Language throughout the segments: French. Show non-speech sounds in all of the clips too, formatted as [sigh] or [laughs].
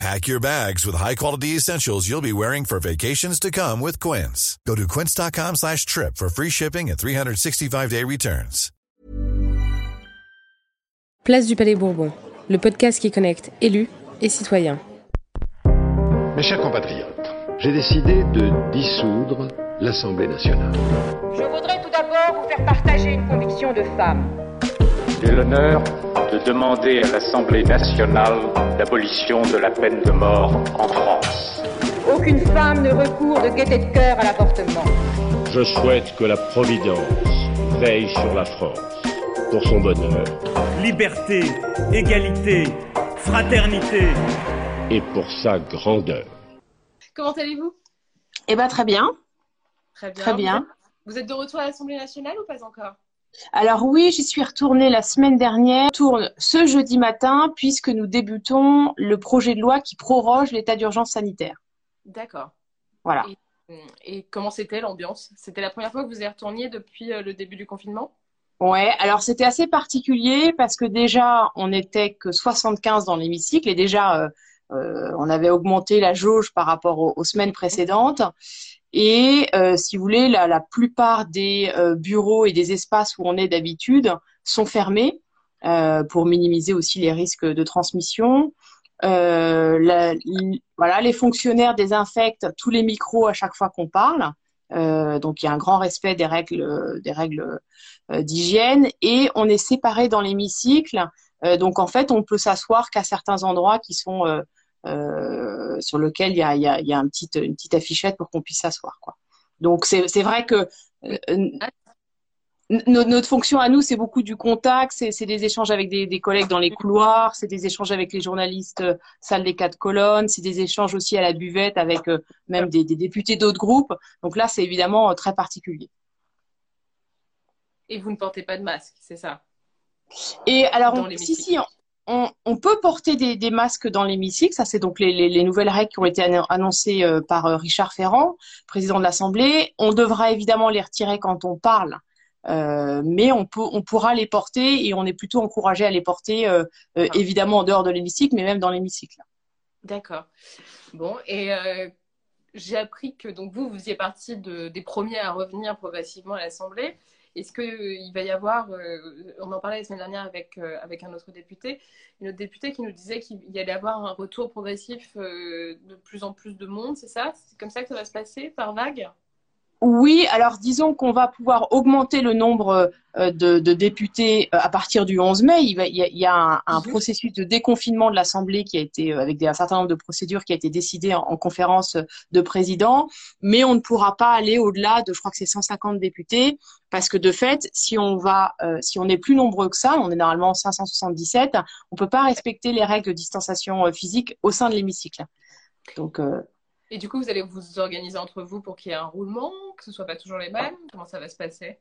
Pack your bags with high-quality essentials you'll be wearing for vacations to come with Quince. Go to quince.com slash trip for free shipping and 365-day returns. Place du Palais Bourbon, le podcast qui connecte élus et citoyens. Mes chers compatriotes, j'ai décidé de dissoudre l'Assemblée nationale. Je voudrais tout d'abord vous faire partager une conviction de femme. J'ai l'honneur de demander à l'Assemblée nationale l'abolition de la peine de mort en France. Aucune femme ne recourt de gaieté de cœur à l'avortement. Je souhaite que la Providence veille sur la France pour son bonheur Liberté, égalité, fraternité. et pour sa grandeur. Comment allez-vous? Eh ben très bien. Très bien. Très bien. Vous êtes de retour à l'Assemblée nationale ou pas encore? Alors oui, j'y suis retournée la semaine dernière. Je Tourne ce jeudi matin puisque nous débutons le projet de loi qui proroge l'état d'urgence sanitaire. D'accord. Voilà. Et comment c'était l'ambiance? C'était la première fois que vous y retourniez depuis euh, le début du confinement? Ouais, alors c'était assez particulier parce que déjà on n'était que 75 dans l'hémicycle et déjà euh, euh, on avait augmenté la jauge par rapport aux, aux semaines précédentes. Et euh, si vous voulez, la, la plupart des euh, bureaux et des espaces où on est d'habitude sont fermés euh, pour minimiser aussi les risques de transmission. Euh, la- voilà, les fonctionnaires désinfectent tous les micros à chaque fois qu'on parle. Euh, donc il y a un grand respect des règles, des règles euh, d'hygiène et on est séparés dans l'hémicycle. Donc en fait, on peut s'asseoir qu'à certains endroits qui sont sur lesquels il y a, y a, y a un petit, une petite affichette pour qu'on puisse s'asseoir. Quoi. Donc c'est vrai que euh, notre, notre fonction à nous, c'est beaucoup du contact, c'est des échanges avec des, des collègues dans les couloirs, c'est des échanges avec les journalistes euh, salle des quatre colonnes, c'est des échanges aussi à la buvette avec euh, même des, des députés d'autres groupes. Donc là, c'est évidemment euh, très particulier. Et vous ne portez pas de masque, c'est ça? Et alors, on- si, si, on, peut porter des, des masques dans l'hémicycle. Ça, c'est donc les, les, les nouvelles règles qui ont été annon- annoncées euh, par euh, Richard Ferrand, président de l'Assemblée. On devra évidemment les retirer quand on parle, euh, mais on, peut, on pourra les porter et on est plutôt encouragé à les porter, euh, euh, Ah. évidemment en dehors de l'hémicycle, mais même dans l'hémicycle. D'accord. Bon, et j'ai appris que donc vous, vous faisiez partie de, des premiers à revenir progressivement à l'Assemblée. Est-ce qu'il va y avoir, euh, on en parlait la semaine dernière avec, euh, avec un autre député, une autre députée qui nous disait qu'il y allait avoir un retour progressif euh, de plus en plus de monde, c'est ça? C'est comme ça que ça va se passer, par vague? Oui, alors disons qu'on va pouvoir augmenter le nombre euh, de, de députés euh, à partir du 11 mai. Il, va, il y a, il y a un, un Mhm. processus de déconfinement de l'Assemblée qui a été, euh, avec des, un certain nombre de procédures qui a été décidé en, en conférence de président, mais on ne pourra pas aller au-delà de, je crois que c'est 150 députés, parce que de fait, si on va, euh, si on est plus nombreux que ça, on est normalement 577, on peut pas respecter les règles de distanciation physique au sein de l'hémicycle. Donc, euh, Et du coup, vous allez vous organiser entre vous pour qu'il y ait un roulement, que ce soit pas toujours les mêmes? Comment ça va se passer?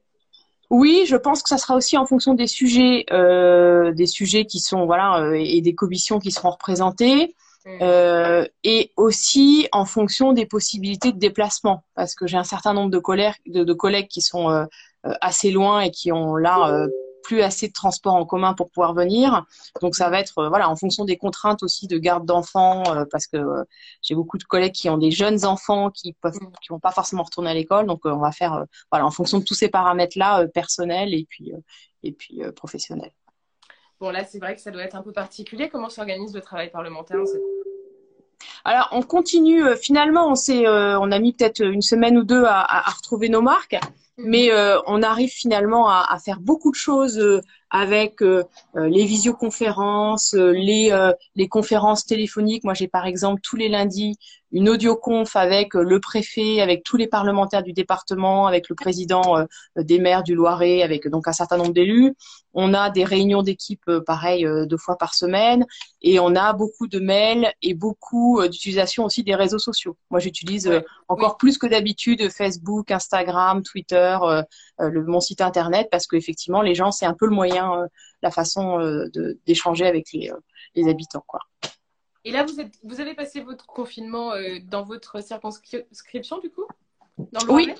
Oui, je pense que ça sera aussi en fonction des sujets, euh, des sujets qui sont voilà euh, et des commissions qui seront représentées, Mm. euh, et aussi en fonction des possibilités de déplacement, parce que j'ai un certain nombre de collègues, de, de collègues qui sont assez loin et qui ont là plus assez de transport en commun pour pouvoir venir. Donc ça va être euh, voilà en fonction des contraintes aussi de garde d'enfants, euh, parce que euh, j'ai beaucoup de collègues qui ont des jeunes enfants qui peuvent Mm. qui vont pas forcément retourner à l'école, donc on va faire voilà en fonction de tous ces paramètres-là, euh, personnels et puis et puis professionnels. Bon, là, c'est vrai que ça doit être un peu particulier. Comment s'organise le travail parlementaire en cette- Alors on continue. euh, finalement, on s'est, euh, on a mis peut-être une semaine ou deux à, à- à retrouver nos marques, mais euh, on arrive finalement à, à faire beaucoup de choses euh, avec euh, euh, les visioconférences, les euh, les conférences téléphoniques. Moi, j'ai par exemple tous les lundis une audioconf avec euh, le préfet, avec tous les parlementaires du département, avec le président euh, des maires du Loiret, avec donc un certain nombre d'élus. On a des réunions d'équipe, euh, pareil, deux fois par semaine, et on a beaucoup de mails et beaucoup d'utilisation aussi des réseaux sociaux. Moi, j'utilise encore plus que d'habitude Facebook, Instagram, Twitter, le, mon site internet parce qu'effectivement, les gens, c'est un peu le moyen, la façon d'échanger avec les, les habitants, quoi. Et là, vous, êtes, vous avez passé votre confinement dans votre circonscription, du coup? Dans le Oui,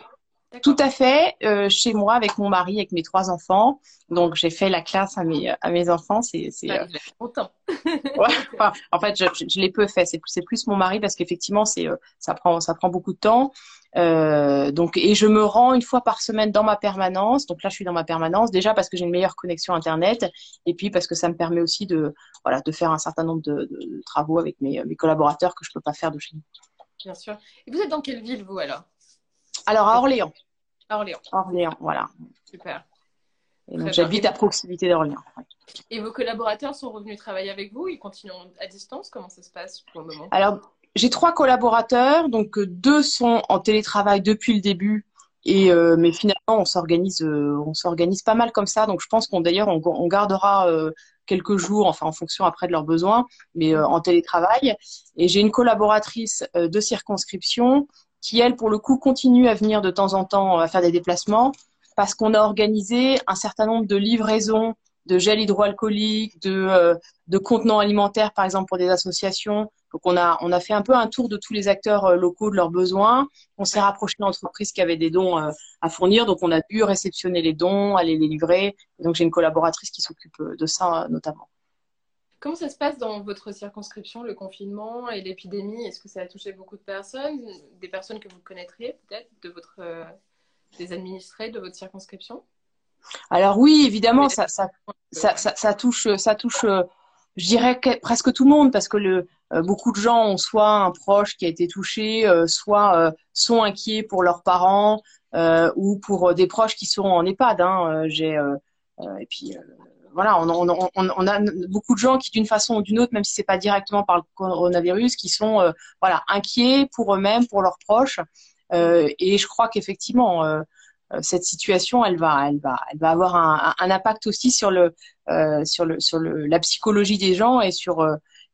tout à fait. Euh, chez moi, avec mon mari, avec mes trois enfants. Donc, j'ai fait la classe à mes, à mes enfants. C'est, c'est, ah, euh... [laughs] ouais, en fait, je, je, l'ai peu fait. C'est, c'est plus mon mari parce qu'effectivement, c'est, euh, ça prend, ça prend beaucoup de temps. Euh, donc, et je me rends une fois par semaine dans ma permanence. Donc là, je suis dans ma permanence déjà parce que j'ai une meilleure connexion internet, et puis parce que ça me permet aussi de, voilà, de faire un certain nombre de, de travaux avec mes, mes collaborateurs que je peux pas faire de chez nous. Bien sûr. Et vous êtes dans quelle ville vous alors? Alors à Orléans. À Orléans. Orléans, voilà. Super. J'habite à proximité d'Orléans. Et vos collaborateurs sont revenus travailler avec vous? Ils continuent à distance? Comment ça se passe pour le moment? Alors, j'ai trois collaborateurs, donc euh, deux sont en télétravail depuis le début. Et euh, mais finalement, on s'organise, euh, on s'organise pas mal comme ça. Donc, je pense qu'on d'ailleurs, on, gardera quelques jours, enfin en fonction après de leurs besoins, mais en télétravail. Et j'ai une collaboratrice de circonscription qui, elle, pour le coup, continue à venir de temps en temps à faire des déplacements parce qu'on a organisé un certain nombre de livraisons de gel hydroalcoolique, de, euh, de contenants alimentaires, par exemple, pour des associations. Donc, on a, on a fait un peu un tour de tous les acteurs euh, locaux, de leurs besoins. On s'est rapproché d'entreprises qui avaient des dons euh, à fournir. Donc, on a pu réceptionner les dons, aller les livrer. donc, j'ai une collaboratrice qui s'occupe de ça, notamment. Comment ça se passe dans votre circonscription, le confinement et l'épidémie? Est-ce que ça a touché beaucoup de personnes Des personnes que vous connaîtriez peut-être de votre, euh, des administrés de votre circonscription? Alors oui, évidemment, ça, ça, ça, ça, touche, ça touche euh, je dirais presque tout le monde parce que le, euh, beaucoup de gens ont soit un proche qui a été touché, soit sont inquiets pour leurs parents ou pour des proches qui sont en EHPAD. Hein. J'ai et puis voilà, on, a beaucoup de gens qui, d'une façon ou d'une autre, même si c'est pas directement par le coronavirus, qui sont euh, voilà inquiets pour eux-mêmes, pour leurs proches. Euh, et je crois qu'effectivement, euh, cette situation, elle va, elle va, elle va avoir un, impact aussi sur le, sur le, sur le, la psychologie des gens et sur,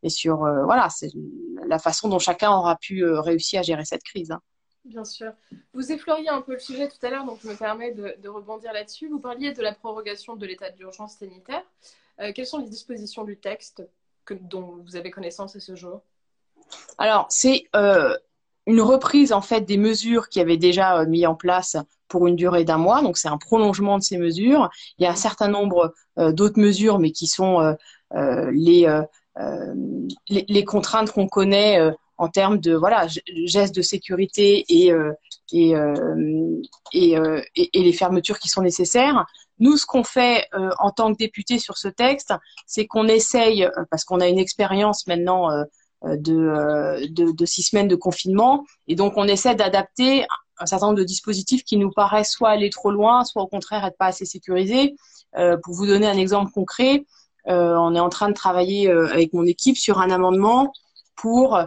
et sur, voilà, c'est la façon dont chacun aura pu réussir à gérer cette crise. Hein. Bien sûr. Vous effleuriez un peu le sujet tout à l'heure, donc je me permets de, rebondir là-dessus. Vous parliez de la prorogation de l'état d'urgence sanitaire. Euh, quelles sont les dispositions du texte dont vous avez connaissance à ce jour? Alors, c'est euh, une reprise en fait des mesures qui avaient déjà euh, mis en place pour une durée d'un mois. Donc, c'est un prolongement de ces mesures. Il y a un certain nombre d'autres mesures, mais qui sont les, les, contraintes qu'on connaît en termes de voilà gestes de sécurité et euh, euh, euh, et, et, les fermetures qui sont nécessaires. Nous, ce qu'on fait en tant que député sur ce texte, c'est qu'on essaye, parce qu'on a une expérience maintenant de, de, six semaines de confinement, et donc on essaie d'adapter un certain nombre de dispositifs qui nous paraissent soit aller trop loin, soit au contraire être pas assez sécurisés. pour vous donner un exemple concret, on est en train de travailler avec mon équipe sur un amendement pour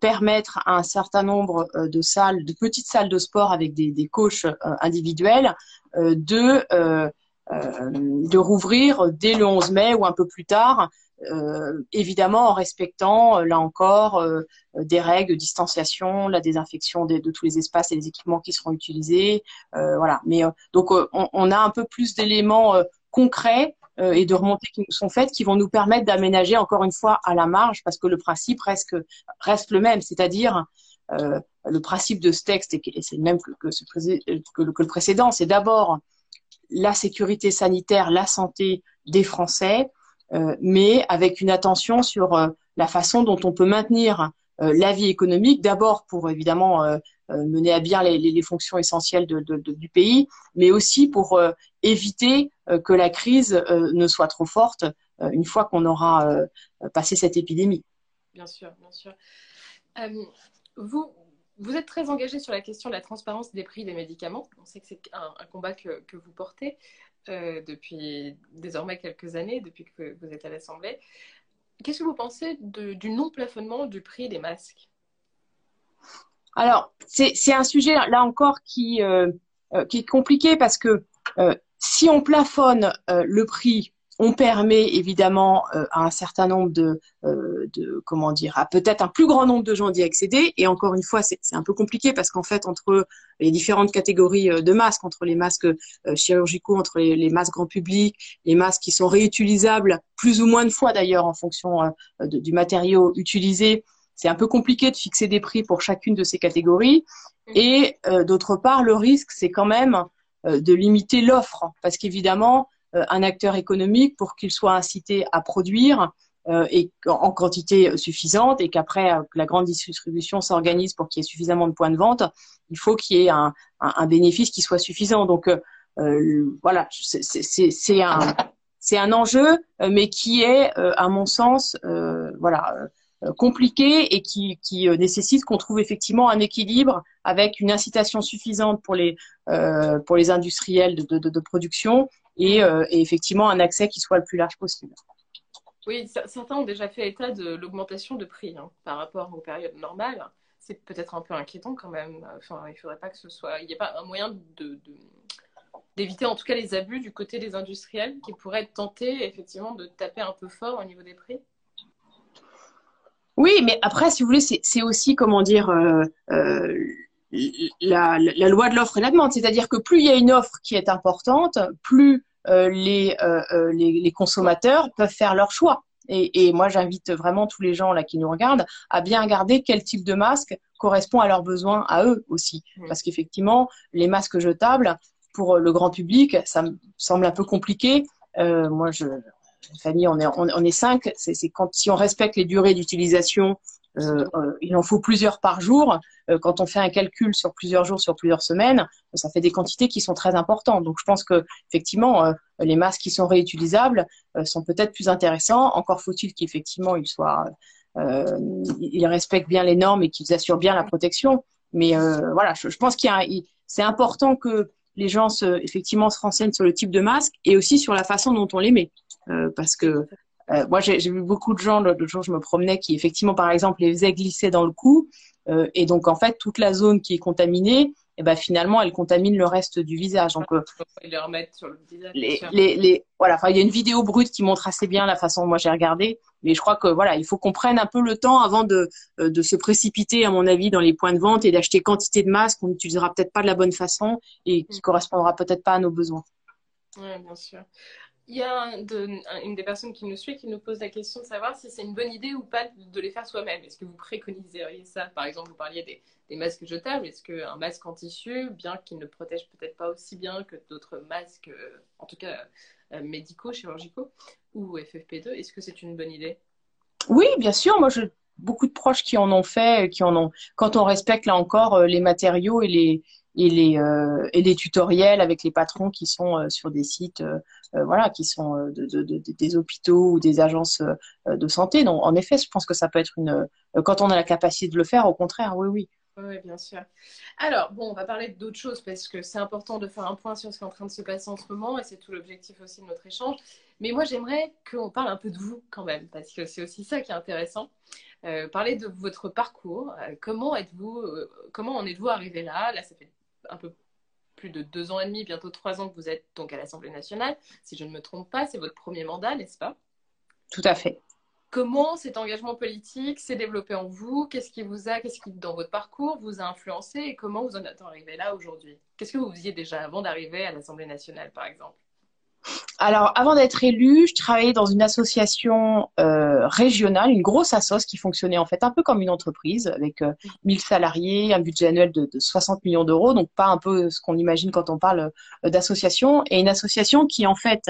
permettre à un certain nombre euh, de salles, de petites salles de sport avec des, des coachs euh, individuels, de de rouvrir dès le 11 mai ou un peu plus tard, évidemment en respectant là encore des règles de distanciation, la désinfection de, tous les espaces et les équipements qui seront utilisés, voilà. Mais donc on, on, a un peu plus d'éléments concrets euh, et de remontées qui nous sont faites qui vont nous permettre d'aménager encore une fois à la marge parce que le principe reste, le même, c'est-à-dire euh, le principe de ce texte, et c'est le même que, le, précédent, c'est d'abord la sécurité sanitaire, la santé des Français, euh, mais avec une attention sur la façon dont on peut maintenir la vie économique, d'abord pour évidemment mener à bien les, fonctions essentielles du pays, mais aussi pour éviter que la crise ne soit trop forte une fois qu'on aura passé cette épidémie. Bien sûr, bien sûr. vous, êtes très engagé sur la question de la transparence des prix des médicaments. On sait que c'est un, combat que, vous portez euh, depuis désormais quelques années, depuis que vous êtes à l'Assemblée. Qu'est-ce que vous pensez du non-plafonnement du prix des masques? Alors, c'est un sujet, là encore, qui, euh, euh, est compliqué parce que euh, si on plafonne le prix on permet évidemment à un certain nombre de, de comment dire, à peut-être un plus grand nombre de gens d'y accéder. Et encore une fois, c'est un peu compliqué parce qu'en fait, entre les différentes catégories de masques, entre les masques chirurgicaux, entre les, masques grand public, les masques qui sont réutilisables plus ou moins de fois d'ailleurs en fonction du matériau utilisé, c'est un peu compliqué de fixer des prix pour chacune de ces catégories. Et d'autre part, le risque, c'est quand même de limiter l'offre parce qu'évidemment, euh, un acteur économique pour qu'il soit incité à produire euh, et en quantité suffisante et qu'après euh, la grande distribution s'organise pour qu'il y ait suffisamment de points de vente, il faut qu'il y ait un, un, bénéfice qui soit suffisant. Donc voilà, c'est un c'est un enjeu, mais qui est, à mon sens, voilà, compliqué et qui, qui nécessite qu'on trouve effectivement un équilibre avec une incitation suffisante pour les pour les industriels de, production euh, et, effectivement un accès qui soit le plus large possible. Oui, certains ont déjà fait état de l'augmentation de prix hein, par rapport aux périodes normales. C'est peut-être un peu inquiétant quand même. Enfin, il faudrait pas que ce soit. Il n'y a pas un moyen d'éviter en tout cas les abus du côté des industriels qui pourraient tentés effectivement de taper un peu fort au niveau des prix Oui, mais après, si vous voulez, c'est aussi, comment dire, euh, euh, la, la, loi de l'offre et la demande. C'est-à-dire que plus il y a une offre qui est importante, plus euh, euh, euh, les, les, consommateurs peuvent faire leur choix. Et, et moi, j'invite vraiment tous les gens là qui nous regardent à bien regarder quel type de masque correspond à leurs besoins à eux aussi. Parce qu'effectivement, les masques jetables, pour le grand public, ça me semble un peu compliqué. Euh, moi, je, famille, on est, on est cinq. C'est quand si on respecte les durées d'utilisation euh, euh, il en faut plusieurs par jour. Euh, quand on fait un calcul sur plusieurs jours, sur plusieurs semaines, ça fait des quantités qui sont très importantes. Donc je pense que effectivement, les masques qui sont réutilisables sont peut-être plus intéressants. Encore faut-il qu'effectivement ils soient, ils respectent bien les normes et qu'ils assurent bien la protection. Mais voilà, je, pense qu'il c'est important que les gens se, effectivement se renseignent sur le type de masque et aussi sur la façon dont on les met, parce que euh, moi, j'ai vu beaucoup de gens, l'autre jour, je me promenais, qui effectivement, par exemple, les faisaient glisser dans le cou. Euh, et donc, en fait, toute la zone qui est contaminée, et ben, finalement, elle contamine le reste du visage. Donc, euh, les remettre sur le visage. Les, les, les, voilà, enfin, il y a une vidéo brute qui montre assez bien la façon dont moi j'ai regardé. Mais je crois que voilà, il faut qu'on prenne un peu le temps avant de, euh, de se précipiter, à mon avis, dans les points de vente et d'acheter quantité de masques qu'on n'utilisera peut-être pas de la bonne façon et qui mm. correspondra peut-être pas à nos besoins. Oui, bien sûr. Il y a une des personnes qui nous suit qui nous pose la question de savoir si c'est une bonne idée ou pas de les faire soi-même. Est-ce que vous préconiseriez ça? Par exemple, vous parliez des, masques jetables. Est-ce qu'un masque en tissu, bien qu'il ne protège peut-être pas aussi bien que d'autres masques, euh, en tout cas euh, médicaux, chirurgicaux ou FFP2, est-ce que c'est une bonne idée? Oui, bien sûr. Moi, j'ai beaucoup de proches qui en ont fait, qui en ont. Quand on respecte là encore euh, les matériaux et les et les, euh, et les tutoriels avec les patrons qui sont euh, sur des sites, euh, voilà, qui sont de, de, de, des hôpitaux ou des agences de santé. Donc, en effet, je pense que ça peut être une. Quand on a la capacité de le faire, au contraire, oui, oui. Oui, bien sûr. Alors, bon, on va parler d'autres choses parce que c'est important de faire un point sur ce qui est en train de se passer en ce moment et c'est tout l'objectif aussi de notre échange. Mais moi, j'aimerais qu'on parle un peu de vous quand même parce que c'est aussi ça qui est intéressant. Euh, parler de votre parcours. comment êtes-vous, comment en êtes-vous arrivé là? Là, ça fait un peu plus de deux ans et demi, bientôt trois ans que vous êtes donc à l'Assemblée nationale. Si je ne me trompe pas, c'est votre premier mandat, n'est-ce pas? Tout à fait. Comment cet engagement politique s'est développé en vous? Qu'est-ce qui vous a, qu'est-ce qui dans votre parcours vous a influencé et comment vous en êtes arrivé là aujourd'hui? Qu'est-ce que vous faisiez déjà avant d'arriver à l'Assemblée nationale, par exemple? Alors, avant d'être élue, je travaillais dans une association euh, régionale, une grosse assoce qui fonctionnait en fait un peu comme une entreprise, avec euh, 1000 salariés, un budget annuel de, de 60 millions d'euros, donc pas un peu ce qu'on imagine quand on parle euh, d'association, et une association qui en fait,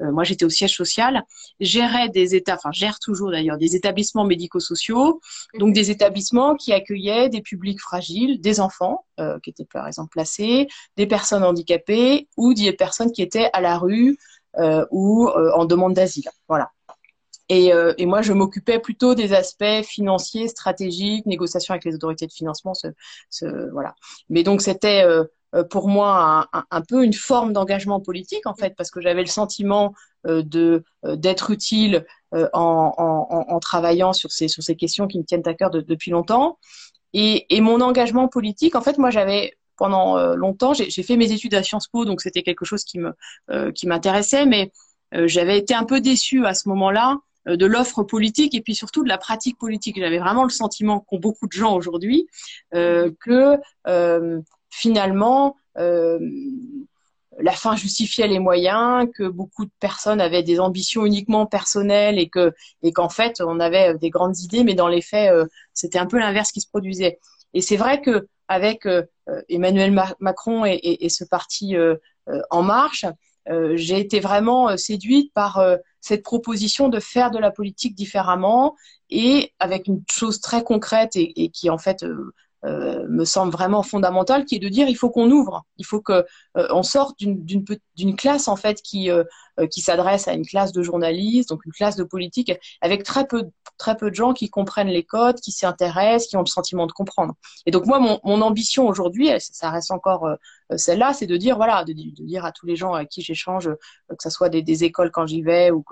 euh, moi j'étais au siège social, gérait des états, enfin gère toujours d'ailleurs des établissements médico-sociaux, donc des établissements qui accueillaient des publics fragiles, des enfants euh, qui étaient par exemple placés, des personnes handicapées ou des personnes qui étaient à la rue ou euh, en demande d'asile. Voilà. Et, euh, et, moi, je m'occupais plutôt des aspects financiers, stratégiques, négociations avec les autorités de financement, ce, ce, voilà. Mais donc, c'était pour moi un, peu une forme d'engagement politique, en fait, parce que j'avais le sentiment de d'être utile en, en, en, travaillant sur ces sur ces questions qui me tiennent à cœur depuis longtemps. Et, et mon engagement politique, en fait, moi, j'avais pendant euh, longtemps. J'ai fait mes études à Sciences Po, donc c'était quelque chose qui me euh, qui m'intéressait, mais j'avais été un peu déçue à ce moment-là de l'offre politique et puis surtout de la pratique politique. J'avais vraiment le sentiment qu'ont beaucoup de gens aujourd'hui que finalement la fin justifiait les moyens, que beaucoup de personnes avaient des ambitions uniquement personnelles et que et qu'en fait on avait des grandes idées, mais dans les faits euh, c'était un peu l'inverse qui se produisait. Et c'est vrai que avec euh, Emmanuel Macron et, ce parti euh, En Marche, j'ai été vraiment séduite par cette proposition de faire de la politique différemment et avec une chose très concrète et qui en fait euh, me semble vraiment fondamental, qui est de dire il faut qu'on ouvre, il faut que euh, sorte d'une classe en fait qui euh, qui s'adresse à une classe de journalistes, donc une classe de politique, avec très peu très peu de gens qui comprennent les codes, qui s'y intéressent, qui ont le sentiment de comprendre. Et donc moi, mon ambition aujourd'hui, ça reste encore celle-là, c'est de dire voilà, de, dire à tous les gens avec qui j'échange, que ce soit des, écoles quand j'y vais ou,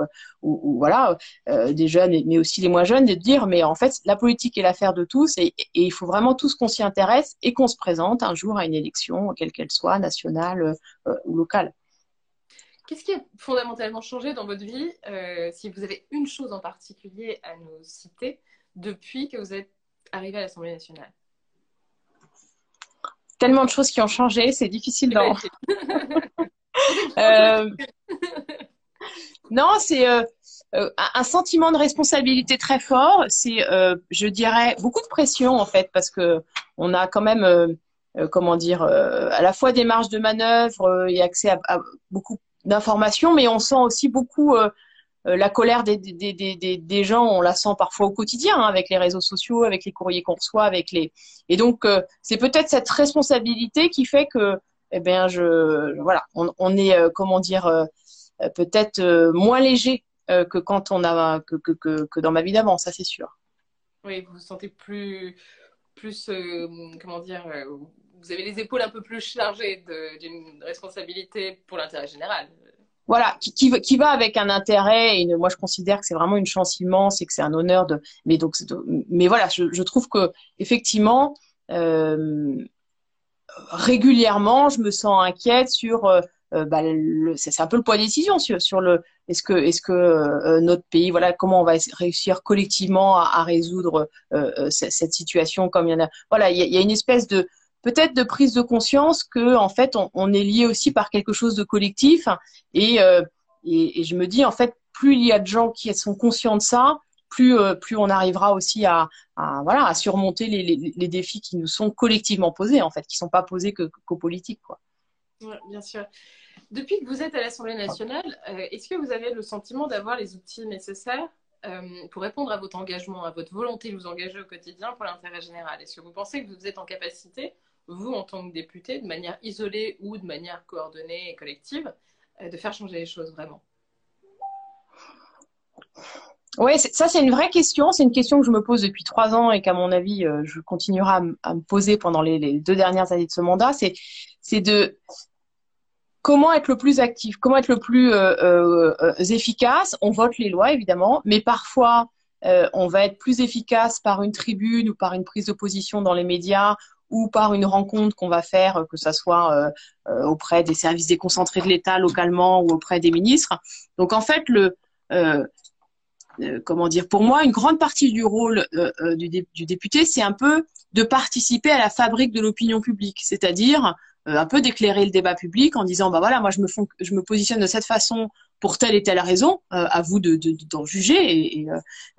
voilà, des jeunes, mais aussi les moins jeunes, de dire mais en fait la politique est l'affaire de tous et, il faut vraiment tous qu'on s'y intéresse et qu'on se présente un jour à une élection, quelle qu'elle soit, nationale euh, ou locale. Qu'est-ce qui a fondamentalement changé dans votre vie, euh, si vous avez une chose en particulier à nous citer, depuis que vous êtes arrivé à l'Assemblée nationale? Tellement de choses qui ont changé, c'est difficile d'en... [laughs] euh... Non, c'est euh, un sentiment de responsabilité très fort. C'est, euh, je dirais, beaucoup de pression en fait, parce que on a quand même, euh, comment dire, à la fois des marges de manœuvre et accès à, à beaucoup d'informations, mais on sent aussi beaucoup la colère des, gens. On la sent parfois au quotidien hein, avec les réseaux sociaux, avec les courriers qu'on reçoit, avec les. Et donc, c'est peut-être cette responsabilité qui fait que, eh bien, je, voilà, on, est, comment dire euh, peut-être euh, moins léger euh, que quand on a que, que, que, dans ma vie d'avant, ça c'est sûr. Oui, vous vous sentez plus plus comment dire vous avez les épaules un peu plus chargées d'une responsabilité pour l'intérêt général. Voilà, qui, va avec un intérêt. Et moi, je considère que c'est vraiment une chance immense et que c'est un honneur de. Mais donc, mais voilà, je, trouve que effectivement, euh, régulièrement, je me sens inquiète sur euh, bah, c'est un peu le poids de décision sur, le est-ce que est-ce que euh, notre pays voilà comment on va réussir collectivement à, résoudre euh, cette situation comme il y en a voilà il y a une espèce de peut-être de prise de conscience que en fait on, est lié aussi par quelque chose de collectif et, et, et je me dis en fait plus il y a de gens qui sont conscients de ça plus, plus on arrivera aussi à, voilà, à surmonter les, défis qui nous sont collectivement posés, en fait, qui ne sont pas posés qu'aux politiques. Quoi. Bien sûr. Depuis que vous êtes à l'Assemblée nationale, euh, est-ce que vous avez le sentiment d'avoir les outils nécessaires euh, pour répondre à votre engagement, à votre volonté de vous engager au quotidien pour l'intérêt général? Est-ce que vous pensez que vous êtes en capacité, vous en tant que député, de manière isolée ou de manière coordonnée et collective, euh, de faire changer les choses vraiment oui, ça c'est une vraie question. C'est une question que je me pose depuis trois ans et qu'à mon avis, je continuerai à, me poser pendant les, deux dernières années de ce mandat. C'est de comment être le plus actif, comment être le plus euh, euh, euh, efficace. On vote les lois, évidemment, mais parfois, on va être plus efficace par une tribune ou par une prise de position dans les médias ou par une rencontre qu'on va faire, que ce soit auprès des services déconcentrés de l'État localement ou auprès des ministres. Donc, en fait, le... comment dire, pour moi, une grande partie du rôle du, député, c'est un peu de participer à la fabrique de l'opinion publique, c'est-à-dire euh, un peu d'éclairer le débat public en disant bah voilà moi je me je me positionne de cette façon pour telle et telle raison euh, à vous de d'en juger et,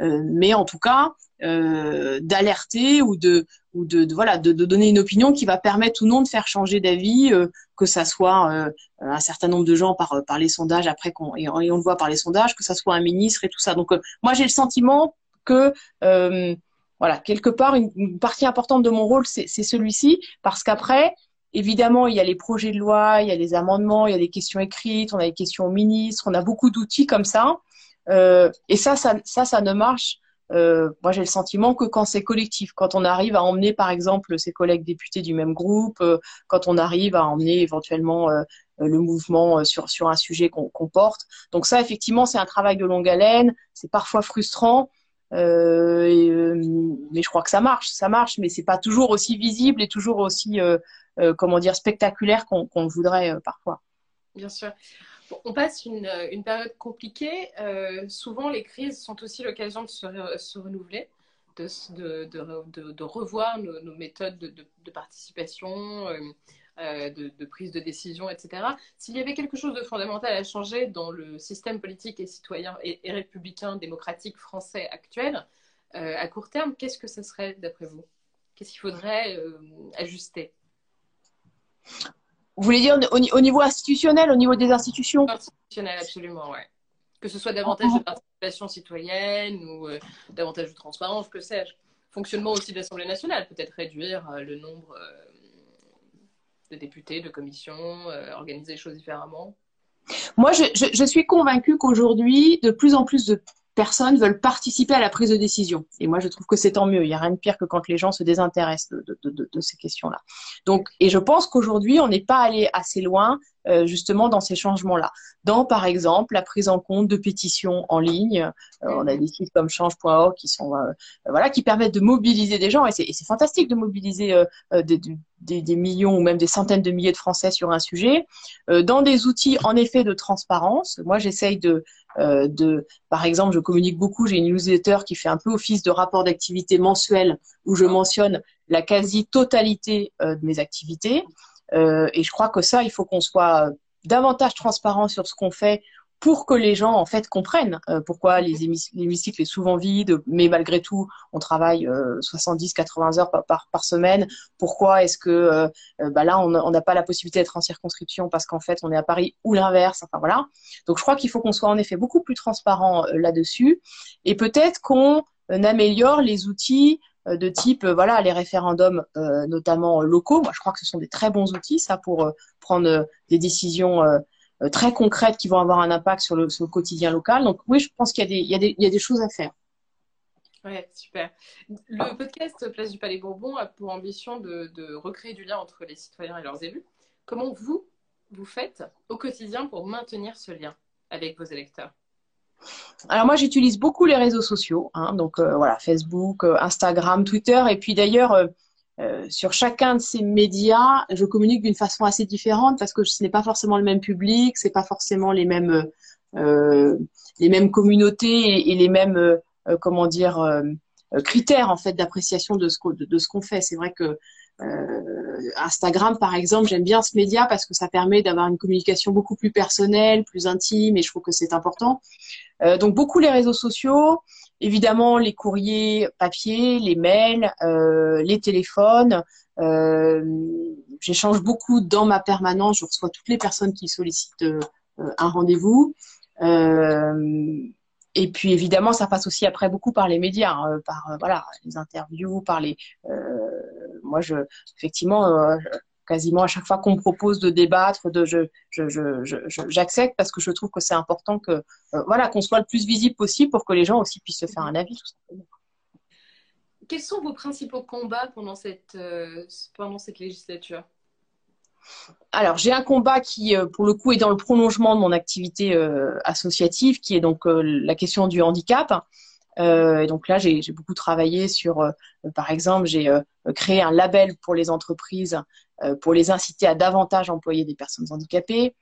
euh, mais en tout cas d'alerter ou de ou de, voilà de, de, donner une opinion qui va permettre ou non de faire changer d'avis que ça soit un certain nombre de gens par par les sondages après qu'on et, on le voit par les sondages que ça soit un ministre et tout ça. Donc moi j'ai le sentiment que voilà quelque part une, une, partie importante de mon rôle c'est celui-ci parce qu'après Évidemment, il y a les projets de loi, il y a les amendements, il y a des questions écrites, on a des questions aux ministres, on a beaucoup d'outils comme ça. Euh, et ça, ça, ça, ça ne marche. Euh, moi, j'ai le sentiment que quand c'est collectif, quand on arrive à emmener, par exemple, ses collègues députés du même groupe, euh, quand on arrive à emmener éventuellement euh, le mouvement sur sur un sujet qu'on porte. Donc ça, effectivement, c'est un travail de longue haleine. C'est parfois frustrant. Euh, mais je crois que ça marche, ça marche, mais c'est pas toujours aussi visible et toujours aussi euh, euh, comment dire, spectaculaire qu'on le voudrait euh, parfois. Bien sûr. On passe une, période compliquée. Euh, souvent, les crises sont aussi l'occasion de se, renouveler, de, revoir nos méthodes de, participation, euh, de, prise de décision, etc. S'il y avait quelque chose de fondamental à changer dans le système politique et citoyen et, républicain démocratique français actuel, euh, à court terme, qu'est-ce que ce serait d'après vous? Qu'est-ce qu'il faudrait euh, ajuster? Vous voulez dire au, niveau institutionnel, au niveau des institutions? Institutionnel, absolument, ouais. Que ce soit davantage de participation citoyenne ou davantage de transparence, que sais-je. Fonctionnement aussi de l'Assemblée nationale, peut-être réduire le nombre de députés, de commissions, euh, organiser les choses différemment Moi, je, suis convaincue qu'aujourd'hui, de plus en plus de personnes veulent participer à la prise de décision. Et moi, je trouve que c'est tant mieux. Il n'y a rien de pire que quand les gens se désintéressent de ces questions-là. Donc, et je pense qu'aujourd'hui, on n'est pas allé assez loin euh, justement dans ces changements-là. Dans, par exemple, la prise en compte de pétitions en ligne. Euh, on a des sites comme change.org qui sont euh, voilà qui permettent de mobiliser des gens et c'est fantastique de mobiliser des, des, des, millions ou même des centaines de milliers de Français sur un sujet dans des outils en effet de transparence. Moi, j'essaye de euh, de, par exemple, je communique beaucoup, j'ai une newsletter qui fait un peu office de rapport d'activité mensuel où je mentionne la quasi-totalité euh, de mes activités. Euh, et je crois que ça, il faut qu'on soit davantage transparent sur ce qu'on fait pour que les gens en fait comprennent euh, pourquoi les hémicycles est souvent vide, mais malgré tout on travaille 70-80 euh, heures par, par, semaine. Pourquoi est-ce que euh, bah là on n'a pas la possibilité d'être en circonscription parce qu'en fait on est à Paris ou l'inverse. Enfin voilà. Donc je crois qu'il faut qu'on soit en effet beaucoup plus transparent là-dessus et peut-être qu'on améliore les outils de type voilà les référendums notamment locaux. Moi je crois que ce sont des très bons outils ça pour prendre des décisions euh, très concrètes qui vont avoir un impact sur le, quotidien local. Donc oui, je pense qu'il y, a des choses à faire. Ouais, super. Le podcast Place du Palais Bourbon a pour ambition de, recréer du lien entre les citoyens et leurs élus. Comment vous, vous faites au quotidien pour maintenir ce lien avec vos électeurs? Alors moi j'utilise beaucoup les réseaux sociaux, hein, donc euh, voilà Facebook, euh, Instagram, Twitter, et puis d'ailleurs euh, sur chacun de ces médias, je communique d'une façon assez différente parce que ce n'est pas forcément le même public, c'est pas forcément les mêmes les mêmes communautés et, les mêmes comment critères en fait d'appréciation de ce de, ce qu'on fait. C'est vrai que Instagram par exemple, j'aime bien ce média parce que ça permet d'avoir une communication beaucoup plus personnelle, plus intime et je trouve que c'est important. donc beaucoup les réseaux sociaux. Évidemment, les courriers papier, les mails, euh, les téléphones. Euh, j'échange beaucoup dans ma permanence. Je reçois toutes les personnes qui sollicitent euh, un rendez-vous. et puis évidemment, ça passe aussi après beaucoup par les médias, hein, par voilà les interviews, par les. Moi, je effectivement, quasiment à chaque fois qu'on me propose de débattre, de je, j'accepte parce que je trouve que c'est important que euh, voilà qu'on soit le plus visible possible pour que les gens aussi puissent se faire un avis. Quels sont vos principaux combats pendant cette euh, pendant cette législature? Alors, j'ai un combat qui, euh, pour le coup, est dans le prolongement de mon activité associative, qui est donc la question du handicap. Euh, et donc là, j'ai beaucoup travaillé sur, euh, par exemple, j'ai euh, créé un label pour les entreprises pour les inciter à davantage employer des personnes handicapées.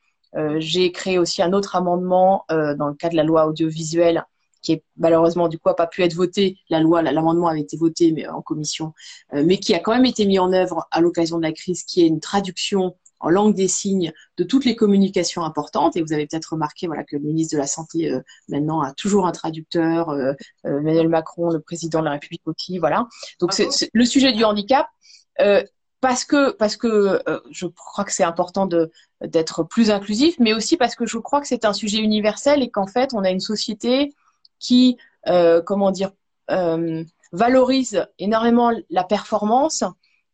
j'ai créé aussi un autre amendement dans le cadre de la loi audiovisuelle qui est malheureusement du coup n'a pas pu être voté. La loi, l'amendement avait été voté mais en commission, mais qui a quand même été mis en œuvre à l'occasion de la crise, qui est une traduction en langue des signes de toutes les communications importantes. Et vous avez peut-être remarqué voilà, que le ministre de la Santé, euh, maintenant, a toujours un traducteur, euh, euh, Emmanuel Macron, le président de la République aussi. Voilà. Donc, c'est, le sujet du handicap. parce que parce que je crois que c'est important de d'être plus inclusif, mais aussi parce que je crois que c'est un sujet universel et qu'en fait on a une société qui comment dire valorise énormément la performance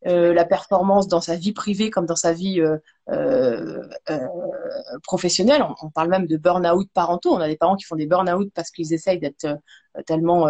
la performance dans sa vie privée comme dans sa vie euh, euh, professionnelle. On, parle même de burn-out parentaux. On a des parents qui font des burn-out parce qu'ils essayent d'être tellement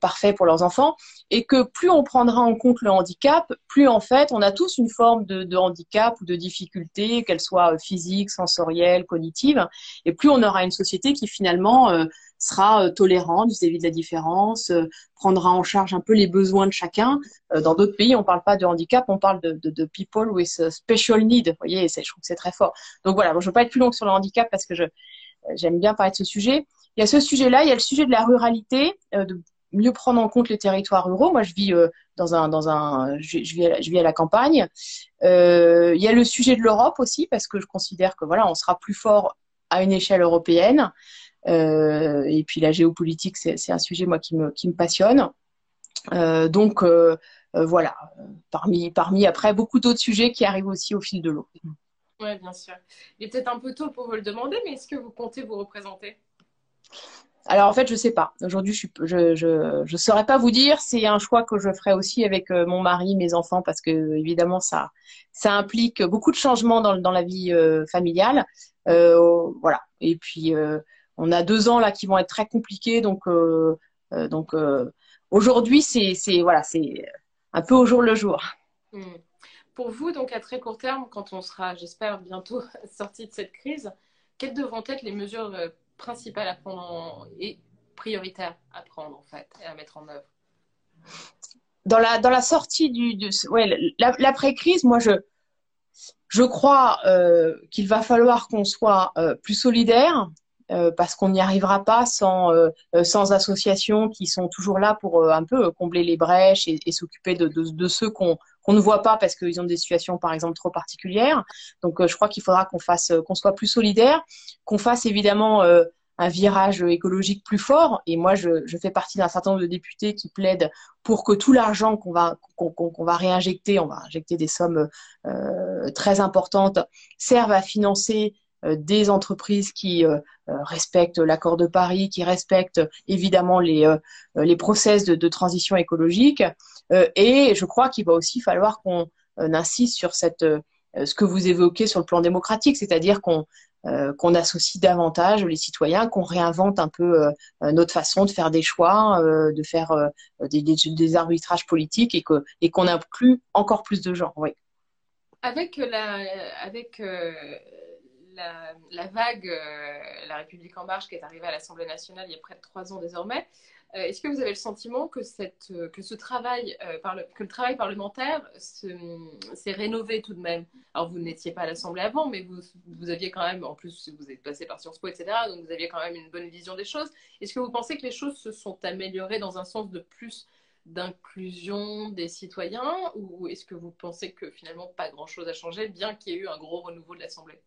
parfaits pour leurs enfants. Et que plus on prendra en compte le handicap, plus en fait on a tous une forme de, handicap ou de difficulté, qu'elle soit physique, sensorielle, cognitive. Et plus on aura une société qui finalement sera euh, tolérante vis-à-vis de la différence, euh, prendra en charge un peu les besoins de chacun. Euh, dans d'autres pays, on ne parle pas de handicap, on parle de people with special need. Vous voyez, je trouve que c'est très fort. Donc voilà, je veux pas être plus longue sur le handicap parce que je j'aime bien parler de ce sujet. Il y a ce sujet-là, il y a le sujet de la ruralité, de mieux prendre en compte les territoires ruraux. Moi, je vis dans un dans un je, vis à la, je vis à la campagne. il y a le sujet de l'Europe aussi parce que je considère que voilà, on sera plus fort à une échelle européenne. Euh, et puis la géopolitique, c'est un sujet moi qui me, qui me passionne. Euh, donc euh, voilà, parmi, parmi après beaucoup d'autres sujets qui arrivent aussi au fil de l'eau. Oui, bien sûr. Il est peut-être un peu tôt pour vous le demander, mais est-ce que vous comptez vous représenter? Alors en fait, je sais pas. Aujourd'hui, je je, je, je saurais pas vous dire. C'est un choix que je ferai aussi avec mon mari, mes enfants, parce que évidemment, ça, ça implique beaucoup de changements dans, dans la vie familiale. Euh, voilà. Et puis, on a deux ans là qui vont être très compliqués. Donc, euh, euh, donc euh, aujourd'hui, c'est, voilà, c'est un peu au jour le jour. Hmm. Pour vous, donc à très court terme, quand on sera, j'espère, bientôt [laughs] sorti de cette crise, quelles devront être les mesures principales à prendre et prioritaires à prendre en fait et à mettre en œuvre? Dans la sortie du, ouais l'après-crise, moi je crois qu'il va falloir qu'on soit plus solidaire, euh, parce qu'on n'y arrivera pas sans, euh, euh, sans associations qui sont toujours là pour un peu combler les brèches et, s'occuper de, de, de, ceux qu'on qu'on ne voit pas parce qu'ils ont des situations par exemple trop particulières. Donc je crois qu'il faudra qu'on fasse qu'on soit plus solidaire, qu'on fasse évidemment un virage écologique plus fort. Et moi, je, je fais partie d'un certain nombre de députés qui plaident pour que tout l'argent qu'on va qu'on qu'on va réinjecter, on va injecter des sommes euh, très importantes, serve à financer euh, des entreprises qui euh, euh, respectent l'accord de Paris, qui respectent évidemment les, les process de, transition écologique. et je crois qu'il va aussi falloir qu'on insiste sur cette, ce que vous évoquez sur le plan démocratique, c'est-à-dire qu'on qu'on associe davantage les citoyens, qu'on réinvente un peu notre façon de faire des choix, de faire des, arbitrages politiques et qu'on et qu'on inclut encore plus de gens. Oui. Avec, la, avec la, vague euh, La République en marche qui est arrivée à l'Assemblée nationale il y a près de trois ans désormais, euh, est-ce que vous avez le sentiment que, euh, ce travail, le travail parlementaire s'est rénové tout de même? Alors, vous n'étiez pas à l'Assemblée avant, mais vous, vous, aviez quand même, en plus, vous êtes passé par Sciences Po, etc., donc vous aviez quand même une bonne vision des choses. Est-ce que vous pensez que les choses se sont améliorées dans un sens de plus d'inclusion des citoyens? Ou est-ce que vous pensez que finalement pas grand-chose a changé, bien qu'il y ait eu un gros renouveau de l'Assemblée?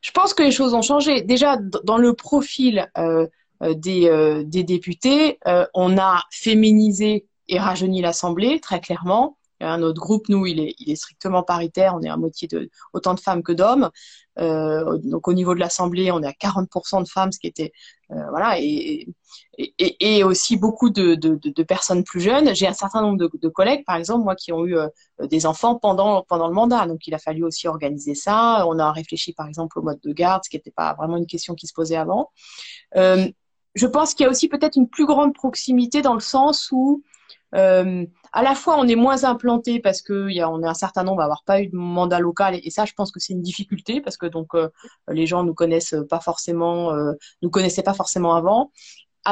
Je pense que les choses ont changé. Déjà, dans le profil euh, euh, euh, des, députés, on a féminisé et rajeuni l'Assemblée, très clairement. Notre groupe, nous, il est, strictement paritaire. On est à moitié de autant de femmes que d'hommes. Euh, donc au niveau de l'Assemblée, on est à 40% de femmes, ce qui était euh, voilà, et, et, et, aussi beaucoup de, de, de, personnes plus jeunes. J'ai un certain nombre de, collègues, par exemple, moi, qui ont eu euh, des enfants pendant pendant le mandat. Donc il a fallu aussi organiser ça. On a réfléchi, par exemple, au mode de garde, ce qui n'était pas vraiment une question qui se posait avant. je pense qu'il y a aussi peut-être une plus grande proximité dans le sens où euh, à la fois, on est moins implanté parce que y a, on est un certain nombre à avoir pas eu de mandat local et, ça, je pense que c'est une difficulté parce que donc euh, les gens nous connaissent pas forcément, euh, nous connaissaient pas forcément avant.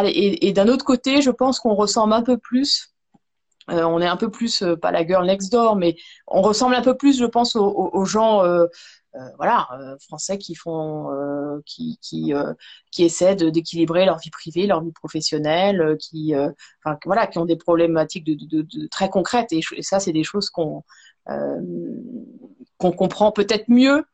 Et, d'un autre côté, je pense qu'on ressemble un peu plus. On est un peu plus pas la girl next door, mais on ressemble un peu plus, je pense, aux, gens voilà, euh, français qui font, euh, qui qui qui essaient d'équilibrer leur vie privée, leur vie professionnelle, qui enfin voilà, qui ont des problématiques de, de, très concrètes et, ça c'est des choses qu'on qu'on comprend peut-être mieux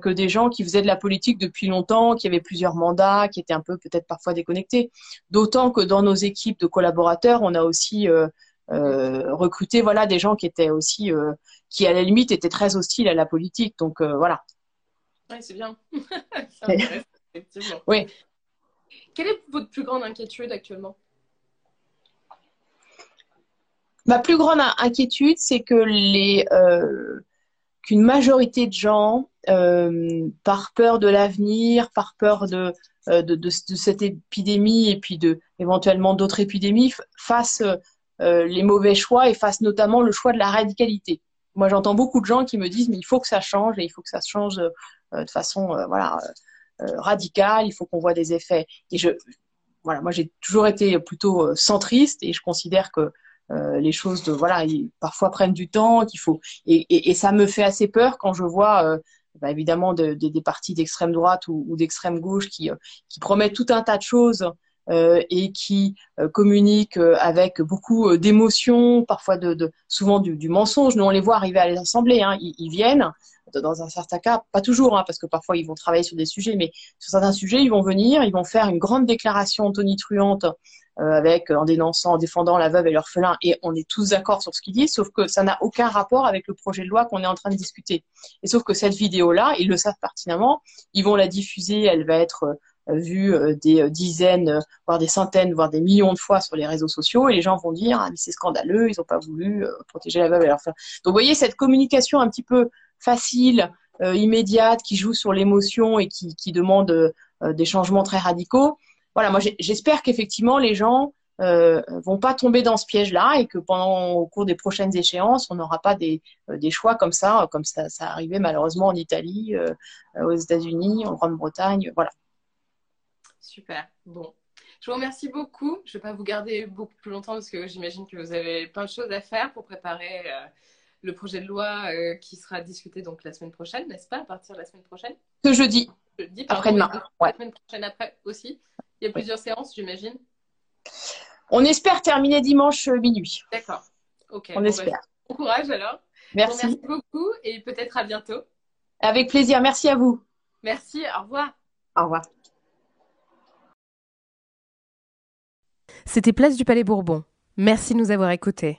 que des gens qui faisaient de la politique depuis longtemps, qui avaient plusieurs mandats, qui étaient un peu peut-être parfois déconnectés. D'autant que dans nos équipes de collaborateurs, on a aussi euh, recruté voilà des gens qui étaient aussi qui à la limite étaient très hostiles à la politique. Donc voilà. Oui, c'est bien. [laughs] effectivement. Oui. Quelle est votre plus grande inquiétude actuellement? Ma plus grande inquiétude, c'est que les euh, qu'une majorité de gens, euh, par peur de l'avenir, par peur de, euh, de, de, cette épidémie et puis de éventuellement d'autres épidémies, fassent les mauvais choix et fassent notamment le choix de la radicalité. Moi, j'entends beaucoup de gens qui me disent mais il faut que ça change et il faut que ça change euh, de façon euh, voilà euh, radicale. Il faut qu'on voit des effets. Et je voilà, moi j'ai toujours été plutôt centriste et je considère que les choses de voilà parfois prennent du temps qu'il faut et, et, ça me fait assez peur quand je vois bah, évidemment de, des partis d'extrême droite ou, d'extrême gauche qui, qui promettent tout un tas de choses euh, et qui euh, communiquent euh, avec beaucoup d'émotions, parfois de, souvent du, mensonge. Nous, on les voit arriver à l'Assemblée, hein. ils, ils, viennent, dans un certain cas, pas toujours, hein, parce que parfois ils vont travailler sur des sujets, mais sur certains sujets, ils vont venir, ils vont faire une grande déclaration tonitruante euh, avec en dénonçant, en défendant la veuve et l'orphelin, et on est tous d'accord sur ce qu'ils disent, sauf que ça n'a aucun rapport avec le projet de loi qu'on est en train de discuter. Et sauf que cette vidéo-là, ils le savent pertinemment, ils vont la diffuser, elle va être vu euh, des euh, dizaines, euh, voire des centaines, voire des millions de fois sur les réseaux sociaux, et les gens vont dire ah mais c'est scandaleux, ils n'ont pas voulu protéger la veuve et l'enfant. Donc vous voyez cette communication un petit peu facile, immédiate, qui joue sur l'émotion et qui, qui demande des changements très radicaux. Voilà, moi j'espère qu'effectivement les gens euh, vont pas tomber dans ce piège-là et que pendant au cours des prochaines échéances, on n'aura pas des, des choix comme ça, comme ça, ça arrivait malheureusement en Italie, euh, aux États-Unis, en Grande-Bretagne, voilà. Super. Bon. Je vous remercie beaucoup. Je ne vais pas vous garder beaucoup plus longtemps parce que j'imagine que vous avez plein de choses à faire pour préparer euh, le projet de loi euh, qui sera discuté donc la semaine prochaine, n'est-ce pas, à partir de la semaine prochaine? Ce jeudi. Jeudi, après-demain. Ouais. La semaine prochaine après aussi. Il y a plusieurs séances, j'imagine. On espère terminer dimanche euh, minuit. D'accord. Ok. On bon, espère. Bah, bon courage alors. Merci. Merci beaucoup et peut-être à bientôt. Avec plaisir. Merci à vous. Merci. Au revoir. Au revoir. C'était Place du Palais Bourbon. Merci de nous avoir écoutés.